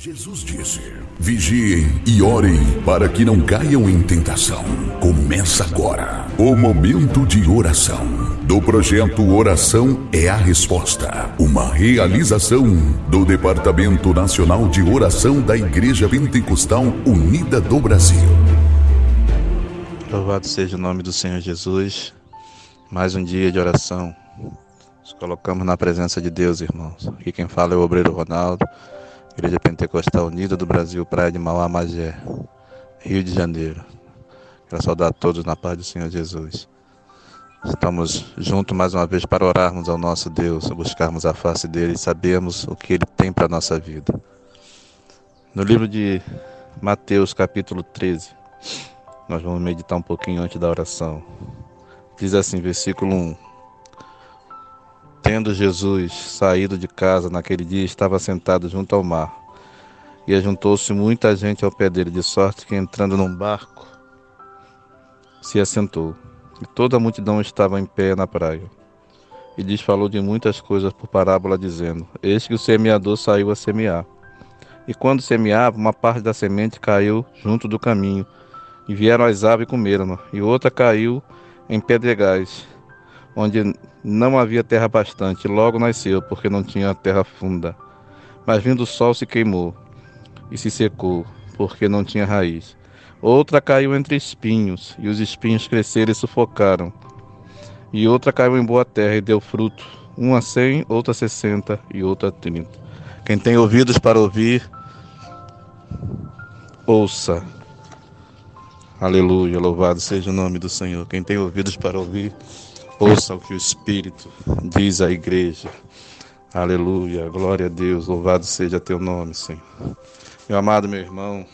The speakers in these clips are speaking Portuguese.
Jesus disse: Vigiem e orem para que não caiam em tentação. Começa agora o momento de oração do projeto Oração é a Resposta, uma realização do Departamento Nacional de Oração da Igreja Pentecostal Unida do Brasil. Louvado seja o nome do Senhor Jesus. Mais um dia de oração. Nos colocamos na presença de Deus, irmãos. Aqui quem fala é o obreiro Ronaldo. Igreja Pentecostal Unida do Brasil, Praia de Mauá, Magé, Rio de Janeiro. Quero saudar a todos na paz do Senhor Jesus. Estamos juntos mais uma vez para orarmos ao nosso Deus, buscarmos a face dele e sabemos o que ele tem para a nossa vida. No livro de Mateus, capítulo 13, nós vamos meditar um pouquinho antes da oração. Diz assim, versículo 1. Jesus saído de casa naquele dia, estava sentado junto ao mar. E ajuntou-se muita gente ao pé dele, de sorte que, entrando num barco, se assentou. E toda a multidão estava em pé na praia. E lhes falou de muitas coisas por parábola, dizendo: Eis que o semeador saiu a semear. E quando semeava, uma parte da semente caiu junto do caminho, e vieram as aves e comeram, e outra caiu em pedregais onde não havia terra bastante, logo nasceu, porque não tinha terra funda. Mas vindo o sol se queimou e se secou, porque não tinha raiz. Outra caiu entre espinhos, e os espinhos cresceram e sufocaram. E outra caiu em boa terra e deu fruto, uma cem, outra sessenta e outra trinta. Quem tem ouvidos para ouvir, ouça. Aleluia, louvado seja o nome do Senhor. Quem tem ouvidos para ouvir, Ouça o que o Espírito diz à igreja. Aleluia, glória a Deus, louvado seja teu nome, Senhor. Meu amado, meu irmão,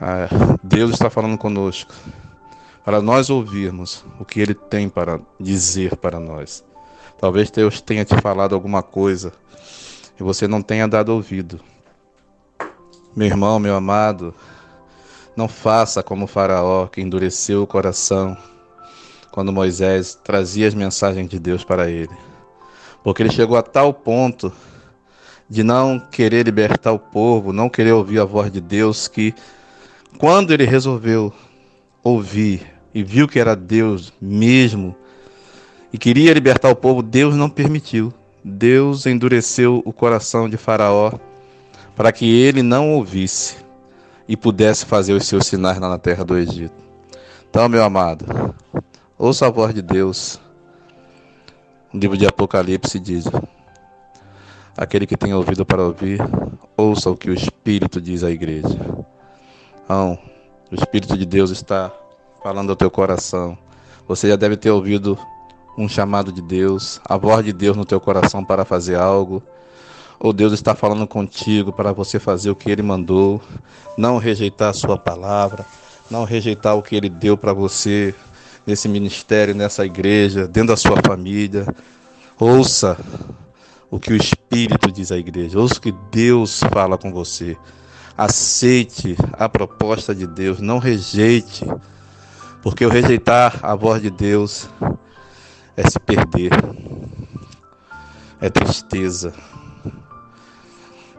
ah, Deus está falando conosco para nós ouvirmos o que Ele tem para dizer para nós. Talvez Deus tenha te falado alguma coisa e você não tenha dado ouvido. Meu irmão, meu amado, não faça como Faraó que endureceu o coração quando Moisés trazia as mensagens de Deus para ele. Porque ele chegou a tal ponto de não querer libertar o povo, não querer ouvir a voz de Deus, que quando ele resolveu ouvir e viu que era Deus mesmo e queria libertar o povo, Deus não permitiu. Deus endureceu o coração de Faraó para que ele não ouvisse e pudesse fazer os seus sinais lá na terra do Egito. Então, meu amado, Ouça a voz de Deus. O livro de Apocalipse diz: Aquele que tem ouvido para ouvir, ouça o que o Espírito diz à igreja. Então, o Espírito de Deus está falando ao teu coração. Você já deve ter ouvido um chamado de Deus, a voz de Deus no teu coração para fazer algo. Ou Deus está falando contigo para você fazer o que Ele mandou, não rejeitar a Sua palavra, não rejeitar o que Ele deu para você, nesse ministério, nessa igreja, dentro da sua família. Ouça o que o Espírito diz à igreja, ouça o que Deus fala com você. Aceite a proposta de Deus, não rejeite, porque o rejeitar a voz de Deus é se perder, é tristeza.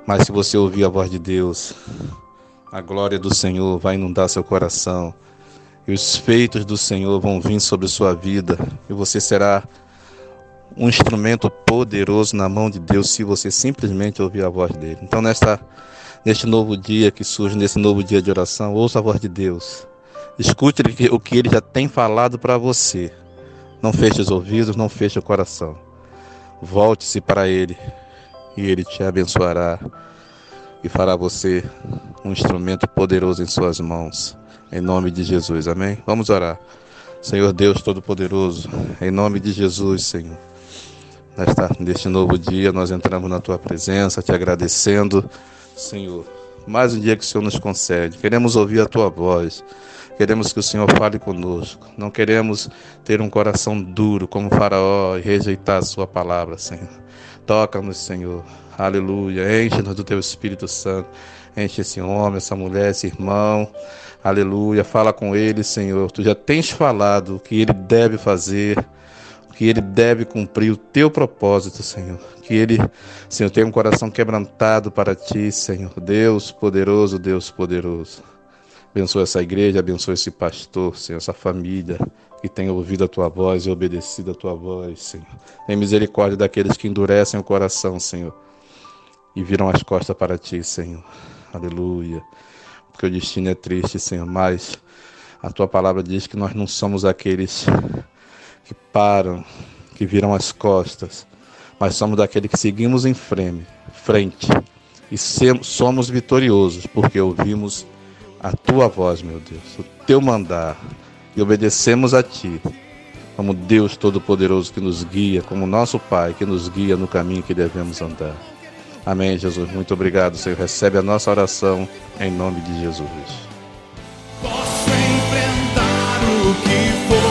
Mas se você ouvir a voz de Deus, a glória do Senhor vai inundar seu coração e os feitos do Senhor vão vir sobre sua vida e você será um instrumento poderoso na mão de Deus se você simplesmente ouvir a voz dele. Então, nesta, neste novo dia que surge, nesse novo dia de oração, ouça a voz de Deus. Escute o que ele já tem falado para você. Não feche os ouvidos, não feche o coração. Volte-se para ele e ele te abençoará e fará você um instrumento poderoso em suas mãos. Em nome de Jesus, amém? Vamos orar. Senhor Deus Todo-Poderoso, em nome de Jesus, Senhor. Nesta, neste novo dia, nós entramos na tua presença, te agradecendo, Senhor. Mais um dia que o Senhor nos concede. Queremos ouvir a tua voz. Queremos que o Senhor fale conosco. Não queremos ter um coração duro como Faraó e rejeitar a sua palavra, Senhor. Toca-nos, Senhor. Aleluia. Enche-nos do teu Espírito Santo. Enche esse homem, essa mulher, esse irmão. Aleluia. Fala com ele, Senhor. Tu já tens falado o que ele deve fazer, que ele deve cumprir o teu propósito, Senhor. Que ele, Senhor, tenha um coração quebrantado para ti, Senhor. Deus poderoso, Deus poderoso. Abençoa essa igreja, abençoa esse pastor, Senhor, essa família que tem ouvido a tua voz e obedecido a tua voz, Senhor. Tem misericórdia daqueles que endurecem o coração, Senhor, e viram as costas para ti, Senhor. Aleluia. Porque o destino é triste, Senhor, mas a tua palavra diz que nós não somos aqueles que param, que viram as costas, mas somos daqueles que seguimos em frente, frente e somos vitoriosos, porque ouvimos a tua voz, meu Deus, o teu mandar e obedecemos a ti, como Deus Todo-Poderoso que nos guia, como nosso Pai que nos guia no caminho que devemos andar. Amém, Jesus. Muito obrigado, Senhor. Recebe a nossa oração em nome de Jesus. Posso enfrentar o que for.